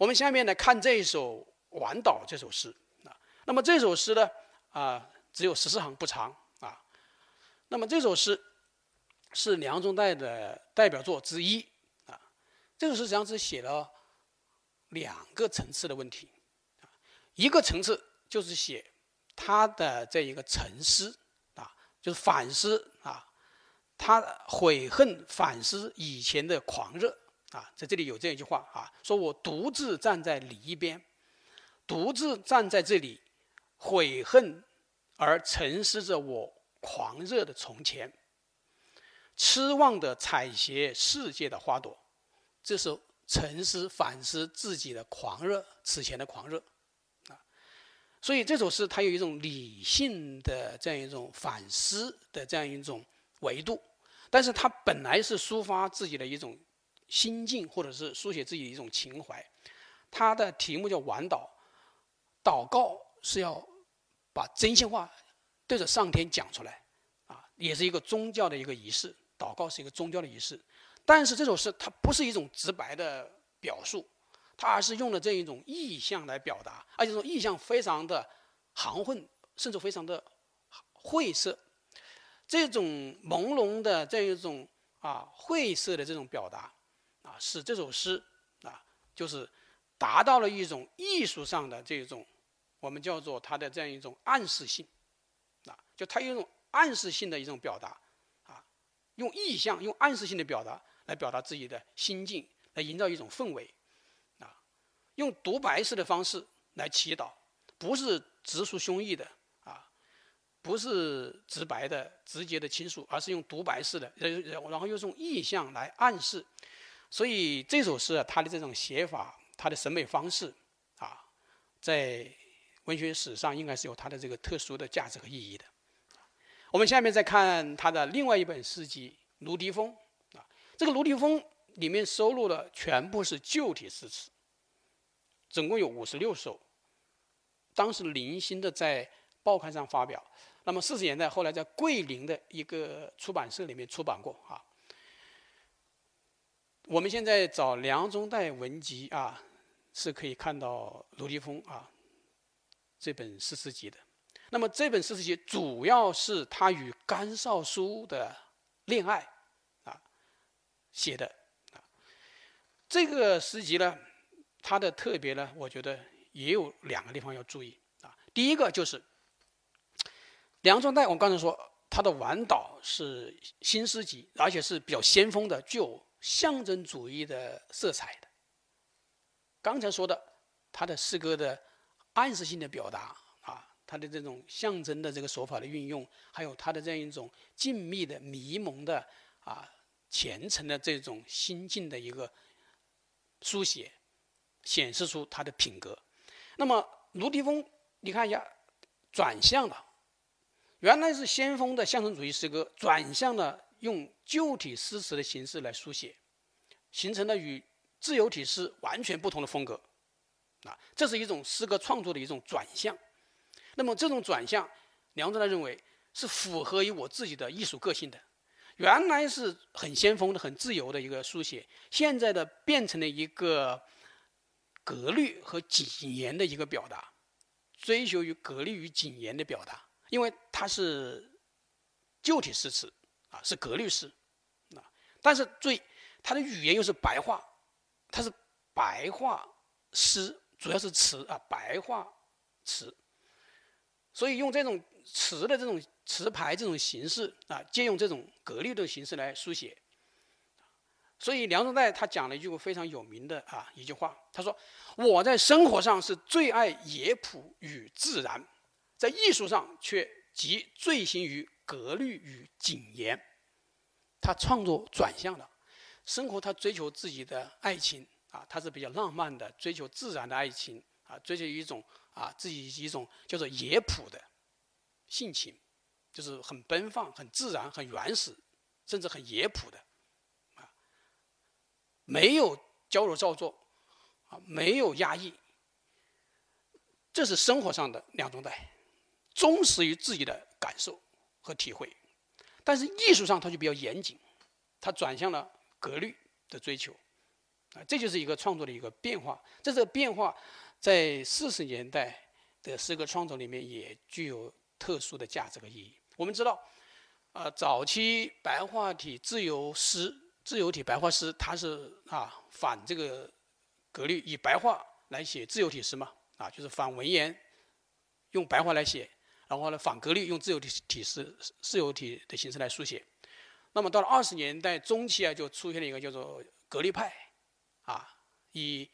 我们下面来看这一首《晚岛》这首诗啊。那么这首诗呢，啊，只有十四行不长啊。那么这首诗是梁中代的代表作之一啊。这首诗实际上是写了两个层次的问题啊。一个层次就是写他的这一个沉思啊，就是反思啊，他悔恨反思以前的狂热。啊，在这里有这样一句话啊，说我独自站在你一边，独自站在这里，悔恨而沉思着我狂热的从前，痴望的采撷世界的花朵，这是沉思反思自己的狂热，此前的狂热，啊，所以这首诗它有一种理性的这样一种反思的这样一种维度，但是它本来是抒发自己的一种。心境，或者是书写自己的一种情怀，它的题目叫“晚祷”，祷告是要把真心话对着上天讲出来，啊，也是一个宗教的一个仪式。祷告是一个宗教的仪式，但是这首诗它不是一种直白的表述，它而是用了这一种意象来表达，而且这种意象非常的含混，甚至非常的晦涩。这种朦胧的这一种啊晦涩的这种表达。使这首诗啊，就是达到了一种艺术上的这种，我们叫做它的这样一种暗示性，啊，就它有一种暗示性的一种表达，啊，用意象、用暗示性的表达来表达自己的心境，来营造一种氛围，啊，用独白式的方式来祈祷，不是直抒胸臆的，啊，不是直白的、直接的倾诉，而是用独白式的，然后又用意象来暗示。所以这首诗啊，它的这种写法，它的审美方式，啊，在文学史上应该是有它的这个特殊的价值和意义的。我们下面再看他的另外一本诗集《卢笛风》啊，这个《卢笛风》里面收录的全部是旧体诗词，总共有五十六首，当时零星的在报刊上发表，那么四十年代后来在桂林的一个出版社里面出版过啊。我们现在找梁中代文集啊，是可以看到《卢笛风》啊这本诗词集的。那么这本诗词集主要是他与甘少书的恋爱啊写的啊。这个诗集呢，它的特别呢，我觉得也有两个地方要注意啊。第一个就是梁中代，我刚才说他的晚岛是新诗集，而且是比较先锋的，具有。象征主义的色彩的，刚才说的他的诗歌的暗示性的表达啊，他的这种象征的这个手法的运用，还有他的这样一种静谧的迷蒙的啊虔诚的这种心境的一个书写，显示出他的品格。那么卢迪峰，你看一下，转向了，原来是先锋的象征主义诗歌，转向了。用旧体诗词的形式来书写，形成了与自由体诗完全不同的风格，啊，这是一种诗歌创作的一种转向。那么这种转向，梁中代认为是符合于我自己的艺术个性的。原来是很先锋的、很自由的一个书写，现在的变成了一个格律和谨严的一个表达，追求于格律与谨严的表达，因为它是旧体诗词。啊，是格律诗，啊，但是注意，它的语言又是白话，它是白话诗，主要是词啊，白话词，所以用这种词的这种词牌这种形式啊，借用这种格律的形式来书写。所以梁中代他讲了一句非常有名的啊一句话，他说：“我在生活上是最爱野朴与自然，在艺术上却极醉心于。”格律与谨言，他创作转向了。生活，他追求自己的爱情啊，他是比较浪漫的，追求自然的爱情啊，追求一种啊自己一种叫做野朴的性情，就是很奔放、很自然、很原始，甚至很野朴的啊，没有矫揉造作啊，没有压抑，这是生活上的两种代，忠实于自己的感受。和体会，但是艺术上它就比较严谨，它转向了格律的追求，啊，这就是一个创作的一个变化。这个变化在四十年代的诗歌创作里面也具有特殊的价值和意义。我们知道，啊，早期白话体自由诗、自由体白话诗，它是啊反这个格律，以白话来写自由体诗嘛，啊，就是反文言，用白话来写，然后呢反格律，用自由体体诗、自由体的形式来书写。那么到了二十年代中期啊，就出现了一个叫做格律派。啊，以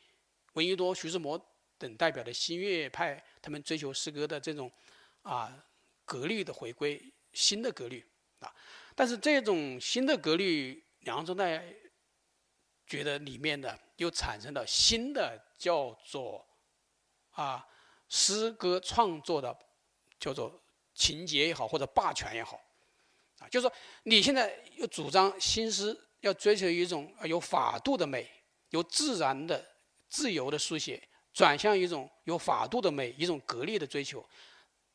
闻一多、徐志摩等代表的新月派，他们追求诗歌的这种啊格律的回归，新的格律啊。但是这种新的格律，梁中代觉得里面的又产生了新的叫做啊诗歌创作的叫做情节也好，或者霸权也好啊，就是说你现在又主张新诗要追求一种有法度的美。由自然的、自由的书写，转向一种有法度的美，一种格律的追求，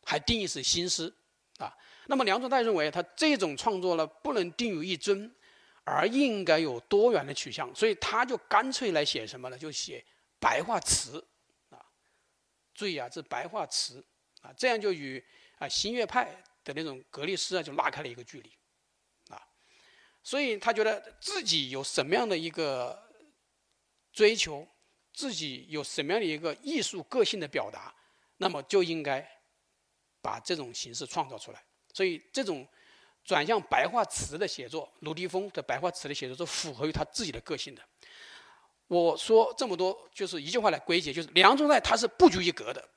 还定义是新诗啊。那么梁中泰认为，他这种创作呢，不能定于一尊，而应该有多元的取向，所以他就干脆来写什么呢？就写白话词啊。注意啊，这白话词啊，这样就与啊新月派的那种格律诗啊，就拉开了一个距离啊。所以他觉得自己有什么样的一个。追求自己有什么样的一个艺术个性的表达，那么就应该把这种形式创造出来。所以，这种转向白话词的写作，卢迪峰的白话词的写作是符合于他自己的个性的。我说这么多，就是一句话来归结，就是梁中泰他是不拘一格的，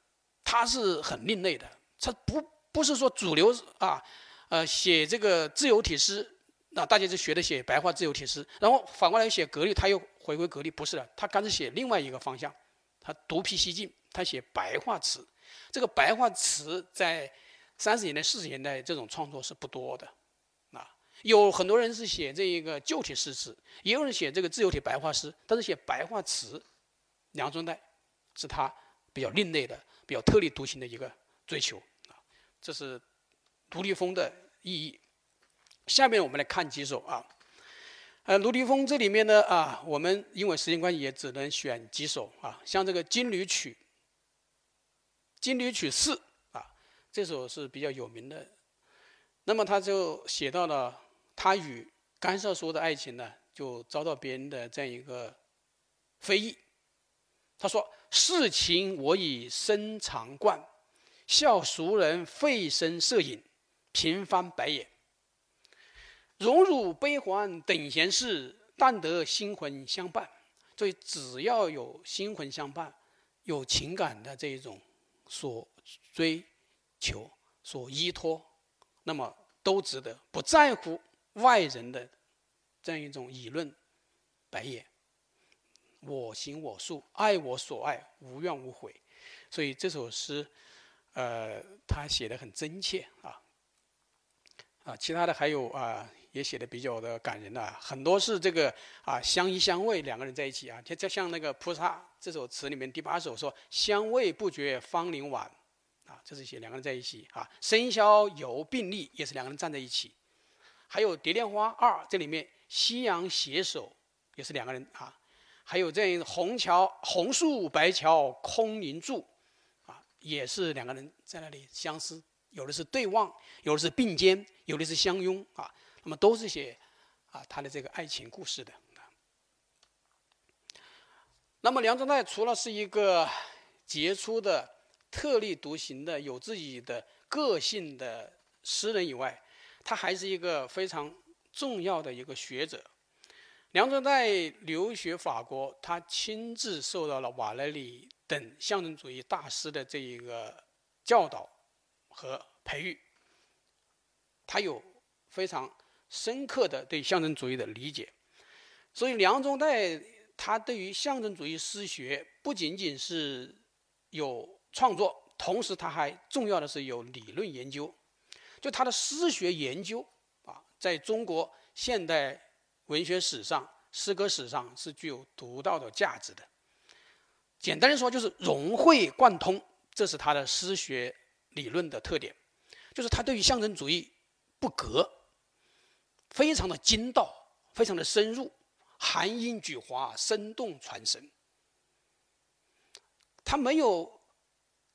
他是很另类的，他不不是说主流啊，呃，写这个自由体诗。那大家就学的写白话自由体诗，然后反过来写格律，他又回归格律，不是的，他干脆写另外一个方向，他独辟蹊径，他写白话词。这个白话词在三十年代、四十年代这种创作是不多的，啊，有很多人是写这一个旧体诗词，也有人写这个自由体白话诗，但是写白话词，梁中代是他比较另类的、比较特立独行的一个追求啊，这是独立风的意义。下面我们来看几首啊，呃，卢迪峰这里面呢啊，我们因为时间关系也只能选几首啊，像这个《金缕曲》，《金缕曲四》啊，这首是比较有名的。那么他就写到了他与甘少叔的爱情呢，就遭到别人的这样一个非议。他说：“世情我已深常惯，笑俗人费声摄影，频翻白眼。”荣辱悲欢等闲事，但得心魂相伴。所以，只要有心魂相伴，有情感的这一种所追求、所依托，那么都值得。不在乎外人的这样一种议论、白眼。我行我素，爱我所爱，无怨无悔。所以这首诗，呃，他写的很真切啊。啊，其他的还有啊。也写的比较的感人呐，很多是这个啊相依相偎两个人在一起啊，就就像那个菩萨这首词里面第八首说相偎不觉芳龄晚，啊，这是写两个人在一起啊，笙箫游并立也是两个人站在一起，还有蝶恋花二这里面夕阳携手也是两个人啊，还有这样红桥红树白桥空凝住，啊，也是两个人在那里相思，有的是对望，有的是并肩，有的是相拥啊。那么都是写啊他的这个爱情故事的。那么梁中泰除了是一个杰出的、特立独行的、有自己的个性的诗人以外，他还是一个非常重要的一个学者。梁中泰留学法国，他亲自受到了瓦莱里等象征主义大师的这一个教导和培育，他有非常。深刻的对象征主义的理解，所以梁中泰他对于象征主义诗学不仅仅是有创作，同时他还重要的是有理论研究。就他的诗学研究啊，在中国现代文学史上、诗歌史上是具有独到的价值的。简单的说，就是融会贯通，这是他的诗学理论的特点，就是他对于象征主义不隔。非常的精到，非常的深入，含音举华，生动传神。他没有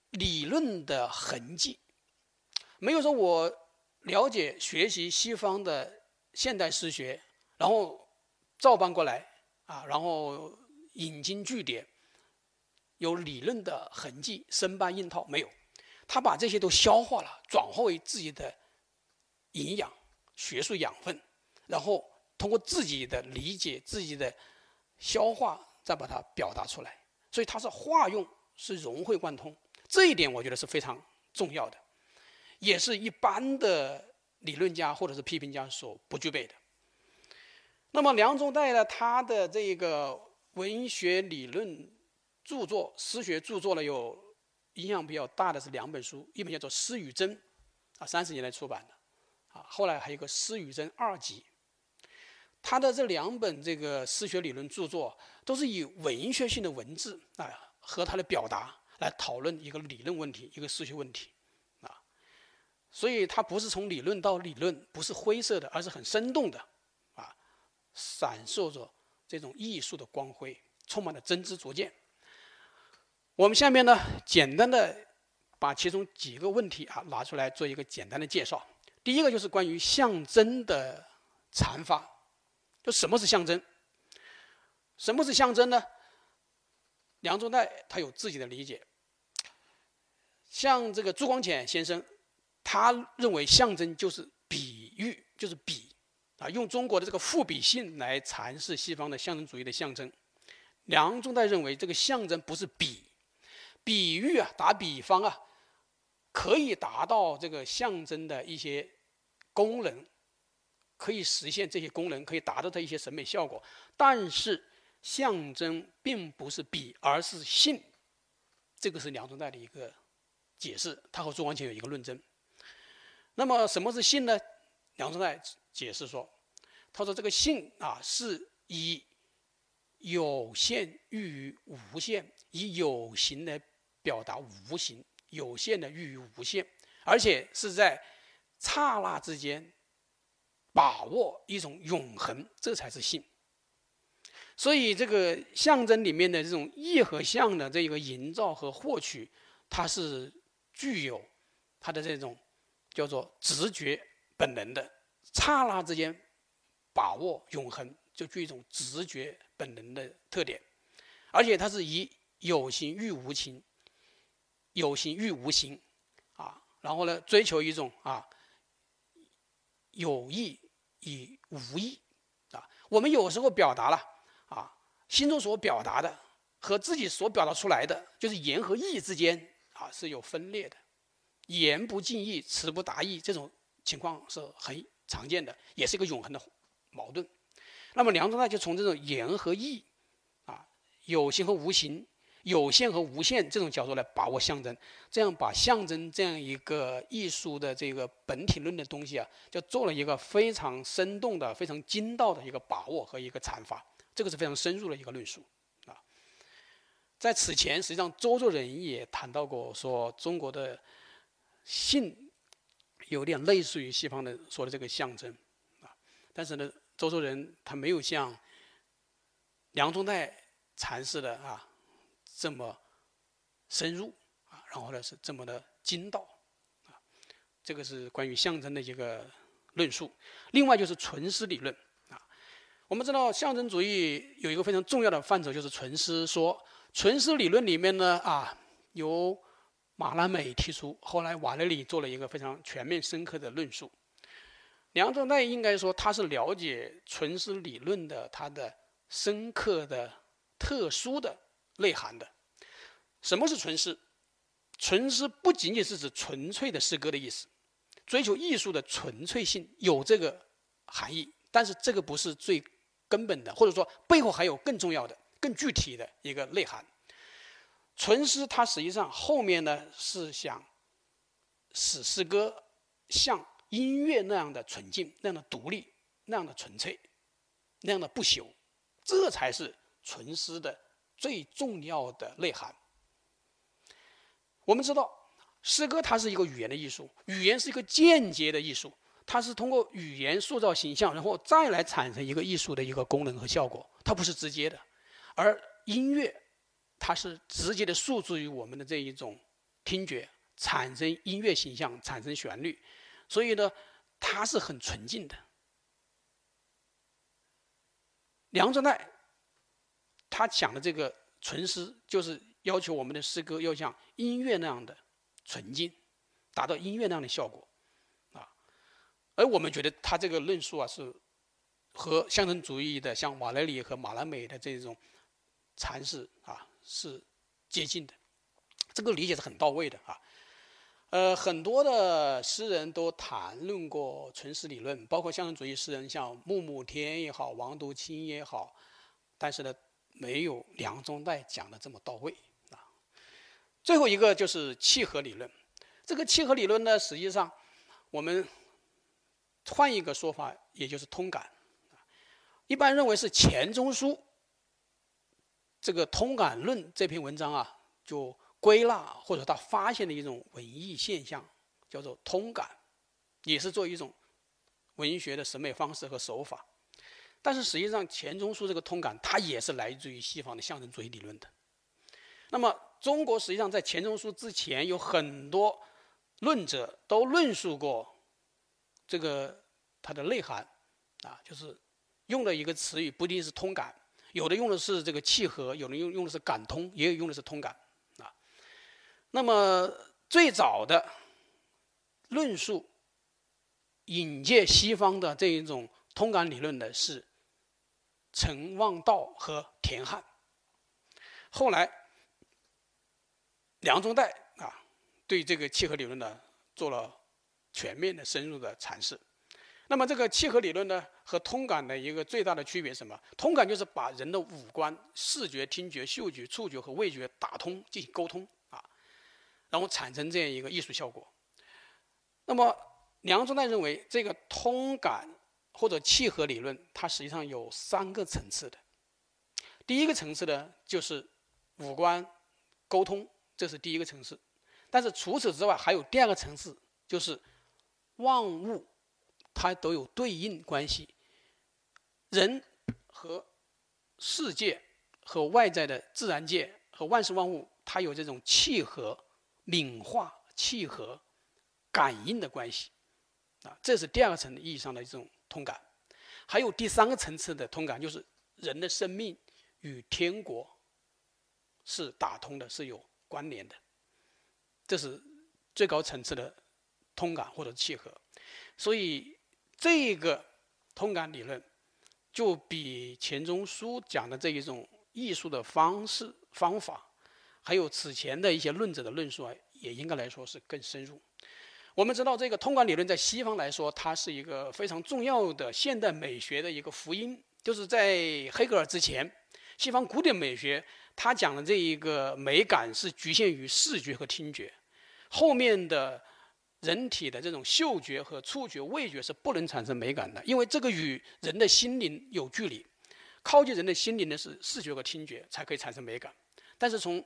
理论的痕迹，没有说我了解学习西方的现代诗学，然后照搬过来啊，然后引经据典，有理论的痕迹，生搬硬套没有。他把这些都消化了，转化为自己的营养、学术养分，然后通过自己的理解、自己的消化，再把它表达出来。所以它是化用。是融会贯通，这一点我觉得是非常重要的，也是一般的理论家或者是批评家所不具备的。那么梁中岱呢，他的这个文学理论著作、诗学著作呢，有影响比较大的是两本书，一本叫做《诗与真》，啊，三十年代出版的，啊，后来还有个《诗与真二集》。他的这两本这个诗学理论著作，都是以文学性的文字啊。和他的表达来讨论一个理论问题，一个诗学问题，啊，所以他不是从理论到理论，不是灰色的，而是很生动的，闪烁着这种艺术的光辉，充满了真知灼见。我们下面呢，简单的把其中几个问题啊拿出来做一个简单的介绍。第一个就是关于象征的阐发，就什么是象征？什么是象征呢？梁中岱他有自己的理解，像这个朱光潜先生，他认为象征就是比喻，就是比，啊，用中国的这个赋比性来阐释西方的象征主义的象征。梁中岱认为这个象征不是比，比喻啊，打比方啊，可以达到这个象征的一些功能，可以实现这些功能，可以达到它一些审美效果，但是。象征并不是比，而是性。这个是梁中岱的一个解释，他和朱光潜有一个论证。那么什么是性呢？梁中岱解释说：“他说这个性啊，是以有限喻于无限，以有形来表达无形，有限的喻于无限，而且是在刹那之间把握一种永恒，这才是性。”所以，这个象征里面的这种意和象的这一个营造和获取，它是具有它的这种叫做直觉本能的，刹那之间把握永恒，就具一种直觉本能的特点，而且它是以有形喻无形，有形喻无形，啊，然后呢，追求一种啊有意与无意，啊，我们有时候表达了啊。心中所表达的和自己所表达出来的，就是言和意之间啊是有分裂的，言不尽意，词不达意，这种情况是很常见的，也是一个永恒的矛盾。那么梁中岱就从这种言和意啊，有形和无形，有限和无限这种角度来把握象征，这样把象征这样一个艺术的这个本体论的东西啊，就做了一个非常生动的、非常精到的一个把握和一个阐发。这个是非常深入的一个论述，啊，在此前，实际上周作人也谈到过，说中国的性有点类似于西方的说的这个象征，啊，但是呢，周作人他没有像梁宗岱阐释的啊这么深入，啊，然后呢是这么的精到，啊，这个是关于象征的一个论述。另外就是纯诗理论啊。我们知道象征主义有一个非常重要的范畴，就是纯诗说。纯诗理论里面呢，啊，由马拉美提出，后来瓦勒里做了一个非常全面深刻的论述。梁中岱应该说他是了解纯诗理论的它的深刻的、特殊的内涵的。什么是纯诗？纯诗不仅仅是指纯粹的诗歌的意思，追求艺术的纯粹性有这个含义，但是这个不是最。根本的，或者说背后还有更重要的、更具体的一个内涵。纯诗它实际上后面呢是想使诗歌像音乐那样的纯净、那样的独立、那样的纯粹、那样的不朽，这才是纯诗的最重要的内涵。我们知道，诗歌它是一个语言的艺术，语言是一个间接的艺术。它是通过语言塑造形象，然后再来产生一个艺术的一个功能和效果，它不是直接的。而音乐，它是直接的诉诸于我们的这一种听觉，产生音乐形象，产生旋律，所以呢，它是很纯净的。梁中代，他讲的这个纯诗，就是要求我们的诗歌要像音乐那样的纯净，达到音乐那样的效果，啊，而我们觉得他这个论述啊，是和象征主义的像马勒里和马拉美的这种阐释啊是接近的，这个理解是很到位的啊。呃，很多的诗人都谈论过存诗理论，包括象征主义诗人，像穆木天也好，王独清也好，但是呢，没有梁中岱讲的这么到位啊。最后一个就是契合理论，这个契合理论呢，实际上我们换一个说法，也就是通感，一般认为是钱钟书这个《通感论》这篇文章啊，就。归纳或者他发现的一种文艺现象，叫做通感，也是作为一种文学的审美方式和手法。但是实际上，钱钟书这个通感，它也是来自于西方的象征主义理论的。那么，中国实际上在钱钟书之前，有很多论者都论述过这个它的内涵，啊，就是用的一个词语不一定是通感，有的用的是这个契合，有的用用的是感通，也有用的是通感。啊那么最早的论述引介西方的这一种通感理论的是陈望道和田汉。后来梁中岱啊对这个契合理论呢做了全面的深入的阐释。那么这个契合理论呢和通感的一个最大的区别是什么？通感就是把人的五官视觉、听觉、嗅觉、触觉和味觉打通进行沟通啊。然后产生这样一个艺术效果。那么梁中岱认为，这个通感或者契合理论，它实际上有三个层次的。第一个层次呢，就是五官沟通，这是第一个层次。但是除此之外，还有第二个层次，就是万物它都有对应关系，人和世界和外在的自然界和万事万物，它有这种契合。敏化、契合、感应的关系，啊，这是第二个层意义上的一种通感。还有第三个层次的通感，就是人的生命与天国是打通的，是有关联的。这是最高层次的通感或者契合。所以这个通感理论，就比钱钟书讲的这一种艺术的方式方法。还有此前的一些论者的论述啊，也应该来说是更深入。我们知道，这个通感理论在西方来说，它是一个非常重要的现代美学的一个福音。就是在黑格尔之前，西方古典美学它讲的这一个美感是局限于视觉和听觉，后面的人体的这种嗅觉和触觉、味觉是不能产生美感的，因为这个与人的心灵有距离。靠近人的心灵的是视觉和听觉，才可以产生美感。但是从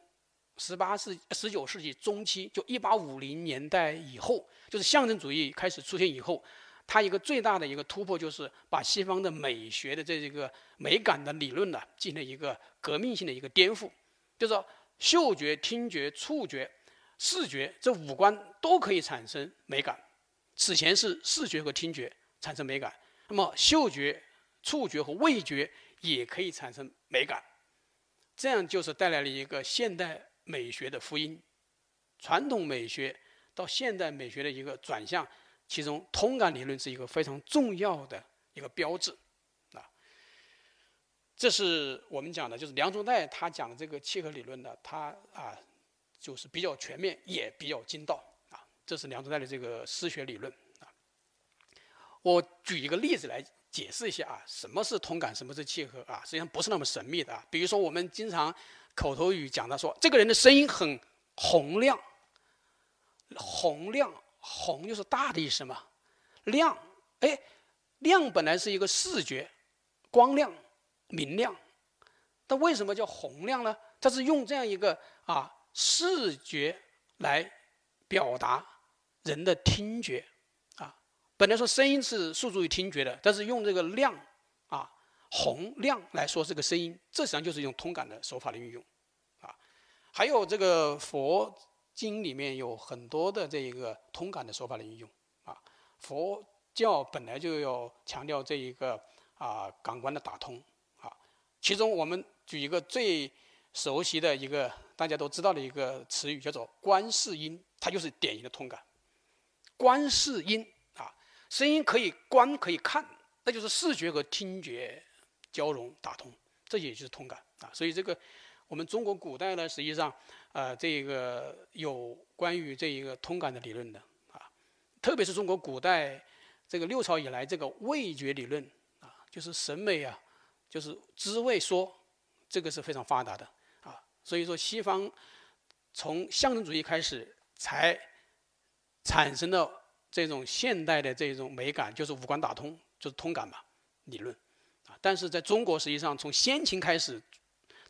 十八世、十九世纪中期，就一八五零年代以后，就是象征主义开始出现以后，它一个最大的一个突破就是把西方的美学的这一个美感的理论呢，进行了一个革命性的一个颠覆，就是说，嗅觉、听觉、触觉、视觉这五官都可以产生美感。此前是视觉和听觉产生美感，那么嗅觉、触觉和味觉也可以产生美感，这样就是带来了一个现代。美学的福音，传统美学到现代美学的一个转向，其中通感理论是一个非常重要的一个标志，啊，这是我们讲的，就是梁中岱他讲的这个契合理论呢，他啊就是比较全面，也比较精到，啊，这是梁中岱的这个诗学理论，啊，我举一个例子来解释一下啊，什么是通感，什么是契合啊，实际上不是那么神秘的啊，比如说我们经常。口头语讲的说，这个人的声音很洪亮，洪亮，洪就是大的意思嘛，亮，哎，亮本来是一个视觉，光亮、明亮，但为什么叫洪亮呢？它是用这样一个啊视觉来表达人的听觉，啊，本来说声音是诉诸于听觉的，但是用这个亮啊洪亮来说这个声音，这实际上就是用通感的手法的运用啊。还有这个佛经里面有很多的这一个通感的手法的运用啊。佛教本来就要强调这一个啊感官的打通啊。其中我们举一个最熟悉的一个大家都知道的一个词语，叫做观世音，它就是典型的通感。观世音啊，声音可以观可以看，那就是视觉和听觉交融打通，这也就是通感啊。所以这个我们中国古代呢，实际上呃这个有关于这一个通感的理论的啊，特别是中国古代这个六朝以来这个味觉理论啊，就是审美啊，就是知味说，这个是非常发达的。所以说，西方从象征主义开始才产生了这种现代的这种美感，就是五官打通，就是通感嘛理论啊。但是在中国，实际上从先秦开始，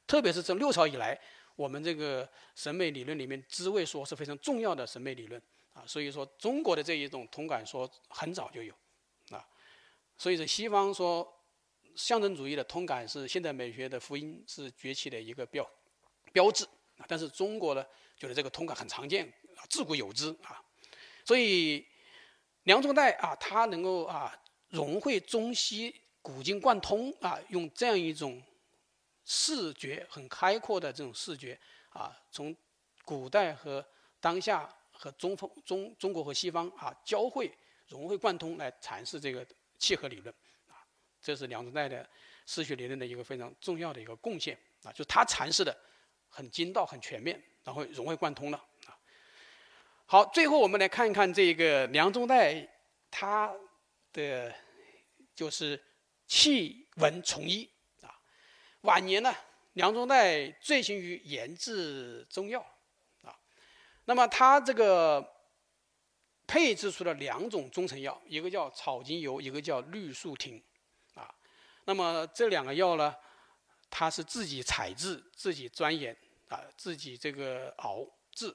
特别是从六朝以来，我们这个审美理论里面，知味说是非常重要的审美理论啊。所以说，中国的这一种通感说很早就有啊。所以说，西方说象征主义的通感是现代美学的福音，是崛起的一个标。标志啊，但是中国呢，觉得这个通感很常见啊，自古有之啊，所以梁中岱啊，他能够啊融汇中西、古今贯通啊，用这样一种视觉很开阔的这种视觉啊，从古代和当下和中方中中国和西方啊交汇融会贯通来阐释这个契合理论啊，这是梁中岱的视觉理论的一个非常重要的一个贡献啊，就他阐释的。很精到、很全面，然后融会贯通了啊。好，最后我们来看一看这个梁中岱他的就是弃文从医啊。晚年呢，梁中岱醉心于研制中药啊。那么他这个配制出了两种中成药，一个叫草精油，一个叫绿树亭啊。那么这两个药呢？他是自己采制、自己钻研啊，自己这个熬制。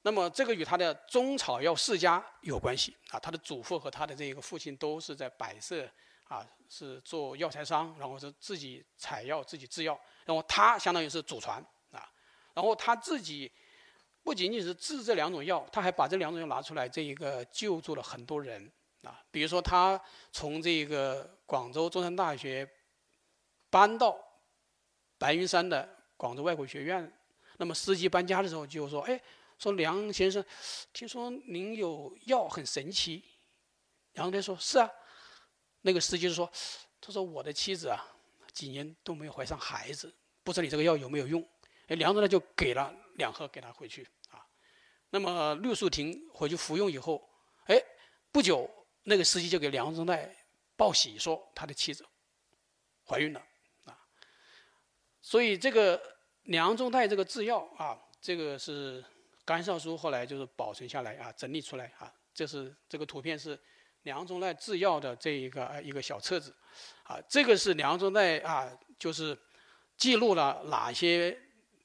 那么这个与他的中草药世家有关系啊。他的祖父和他的这个父亲都是在百色啊，是做药材商，然后是自己采药、自己制药。然后他相当于是祖传啊。然后他自己不仅仅是制这两种药，他还把这两种药拿出来，这一个救助了很多人啊。比如说他从这个广州中山大学搬到。白云山的广州外国语学院，那么司机搬家的时候就说：“哎，说梁先生，听说您有药很神奇。”梁中岱说：“是啊。”那个司机就说：“他说我的妻子啊，几年都没有怀上孩子，不知道你这个药有没有用？”哎，梁中岱就给了两盒给他回去啊。那么绿树亭回去服用以后，哎，不久那个司机就给梁宗岱报喜，说他的妻子怀孕了。所以这个梁中泰这个制药啊，这个是甘少书后来就是保存下来啊，整理出来啊。这是这个图片是梁中泰制药的这一个一个小册子，啊，这个是梁中泰啊，就是记录了哪些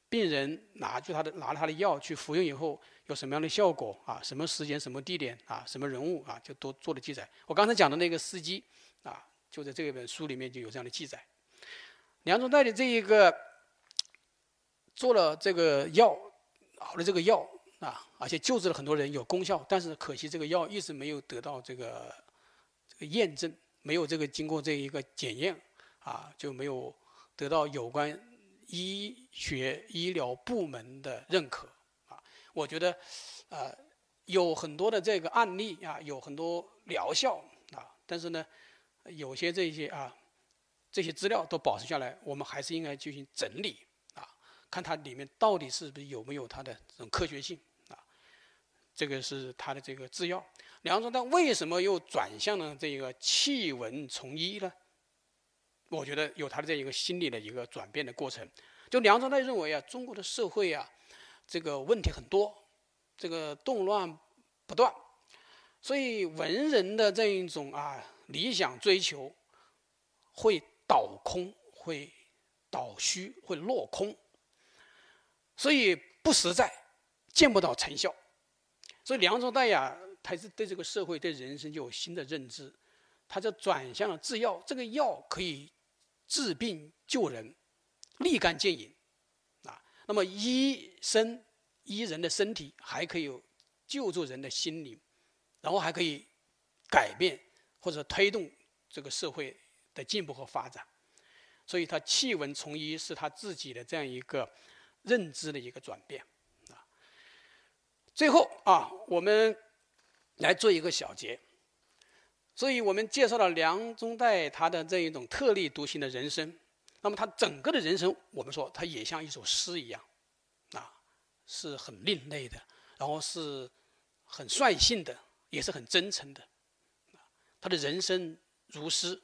病人拿去他的拿了他的药去服用以后有什么样的效果啊，什么时间、什么地点啊，什么人物啊，就都做了记载。我刚才讲的那个司机啊，就在这本书里面就有这样的记载。梁中岱的这一个做了这个药，熬了这个药啊，而且救治了很多人，有功效。但是可惜这个药一直没有得到这个这个验证，没有这个经过这一个检验啊，就没有得到有关医学医疗部门的认可啊。我觉得啊，有很多的这个案例啊，有很多疗效啊，但是呢，有些这些啊。这些资料都保存下来，我们还是应该进行整理啊，看它里面到底是不是有没有它的这种科学性啊。这个是它的这个制药。梁中岱为什么又转向了这个弃文从医呢？我觉得有他的这一个心理的一个转变的过程。就梁中岱认为啊，中国的社会啊，这个问题很多，这个动乱不断，所以文人的这一种啊理想追求会。倒空会倒虚，会落空，所以不实在，见不到成效。所以梁中岱呀，他是对这个社会、对人生就有新的认知，他就转向了制药。这个药可以治病救人，立竿见影啊。那么医生医人的身体，还可以救助人的心灵，然后还可以改变或者推动这个社会的进步和发展。所以他弃文从医是他自己的这样一个认知的一个转变啊。最后啊，我们来做一个小结。所以我们介绍了梁中岱他的这一种特立独行的人生。那么他整个的人生，我们说他也像一首诗一样，啊，是很另类的，然后是很率性的，也是很真诚的。他的人生如诗。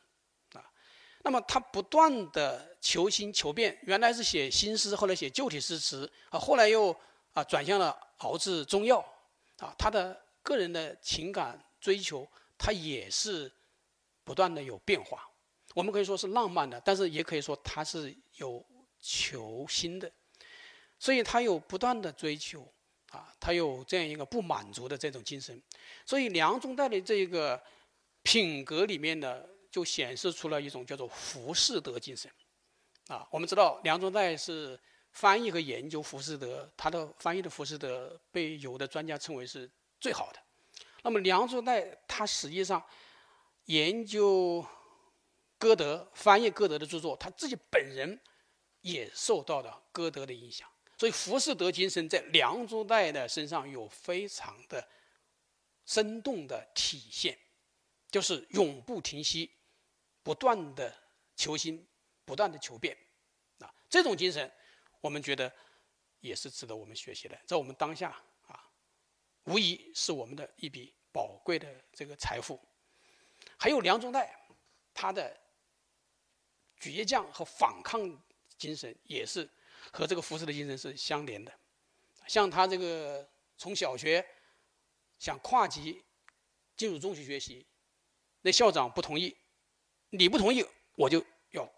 那么他不断的求新求变，原来是写新诗，后来写旧体诗词，啊，后来又啊转向了熬制中药，啊，他的个人的情感追求，他也是不断的有变化。我们可以说是浪漫的，但是也可以说他是有求新的，所以他有不断的追求，啊，他有这样一个不满足的这种精神。所以梁中岱的这个品格里面的。就显示出了一种叫做浮士德精神，啊，我们知道梁中岱是翻译和研究浮士德，他的翻译的浮士德被有的专家称为是最好的。那么梁中岱他实际上研究歌德、翻译歌德的著作，他自己本人也受到了歌德的影响，所以浮士德精神在梁中岱的身上有非常的生动的体现，就是永不停息。不断的求新，不断的求变，啊，这种精神，我们觉得也是值得我们学习的。在我们当下啊，无疑是我们的一笔宝贵的这个财富。还有梁中岱，他的倔强和反抗精神也是和这个浮士德精神是相连的。像他这个从小学想跨级进入中学学习，那校长不同意。你不同意，我就要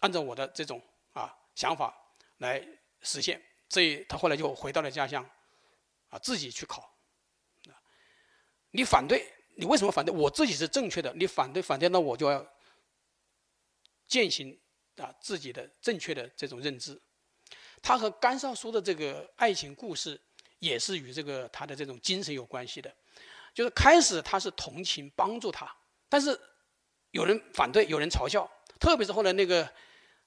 按照我的这种啊想法来实现。所以他后来就回到了家乡，啊，自己去考。你反对，你为什么反对？我自己是正确的，你反对反对，那我就要践行啊自己的正确的这种认知。他和甘少书的这个爱情故事，也是与这个他的这种精神有关系的。就是开始他是同情帮助他，但是。有人反对，有人嘲笑，特别是后来那个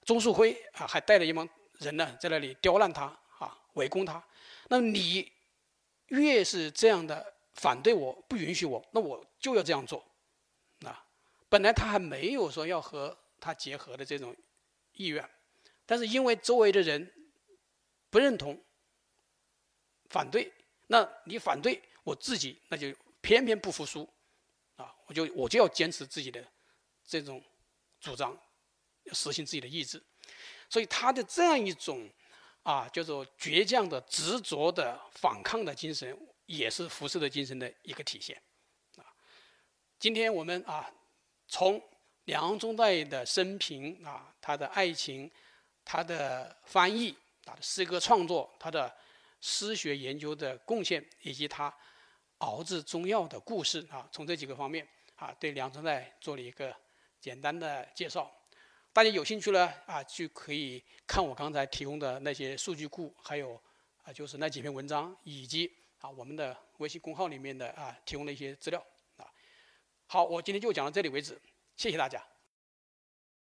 钟树辉啊，还带了一帮人呢，在那里刁难他啊，围攻他。那你越是这样的反对我，不允许我，那我就要这样做。啊，本来他还没有说要和他结合的这种意愿，但是因为周围的人不认同、反对，那你反对我自己，那就偏偏不服输啊，我就我就要坚持自己的。这种主张，要实行自己的意志，所以他的这样一种啊，叫做倔强的、执着的、反抗的精神，也是浮士德精神的一个体现。啊，今天我们啊，从梁中岱的生平啊，他的爱情，他的翻译啊，诗歌创作，他的诗学研究的贡献，以及他熬制中药的故事啊，从这几个方面啊，对梁中岱做了一个。简单的介绍，大家有兴趣呢啊，就可以看我刚才提供的那些数据库，还有啊，就是那几篇文章，以及啊我们的微信公号里面的啊提供的一些资料啊。好，我今天就讲到这里为止，谢谢大家。